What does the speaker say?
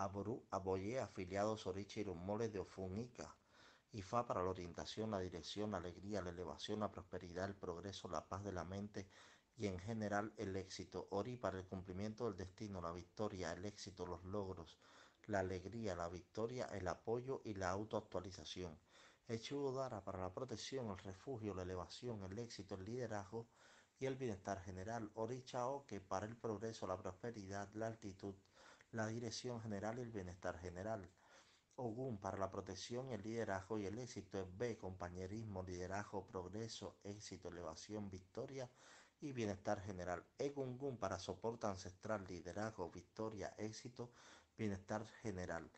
Aború, Aboye, afiliados Oriche y los moles de Ofunica. IFA para la orientación, la dirección, la alegría, la elevación, la prosperidad, el progreso, la paz de la mente y en general el éxito. Ori para el cumplimiento del destino, la victoria, el éxito, los logros, la alegría, la victoria, el apoyo y la autoactualización. Echudara para la protección, el refugio, la elevación, el éxito, el liderazgo y el bienestar general. Orichao que para el progreso, la prosperidad, la altitud, la dirección general y el bienestar general. Ogún para la protección, el liderazgo y el éxito B, compañerismo, liderazgo, progreso, éxito, elevación, victoria y bienestar general. Egungun para soporte ancestral, liderazgo, victoria, éxito, bienestar general.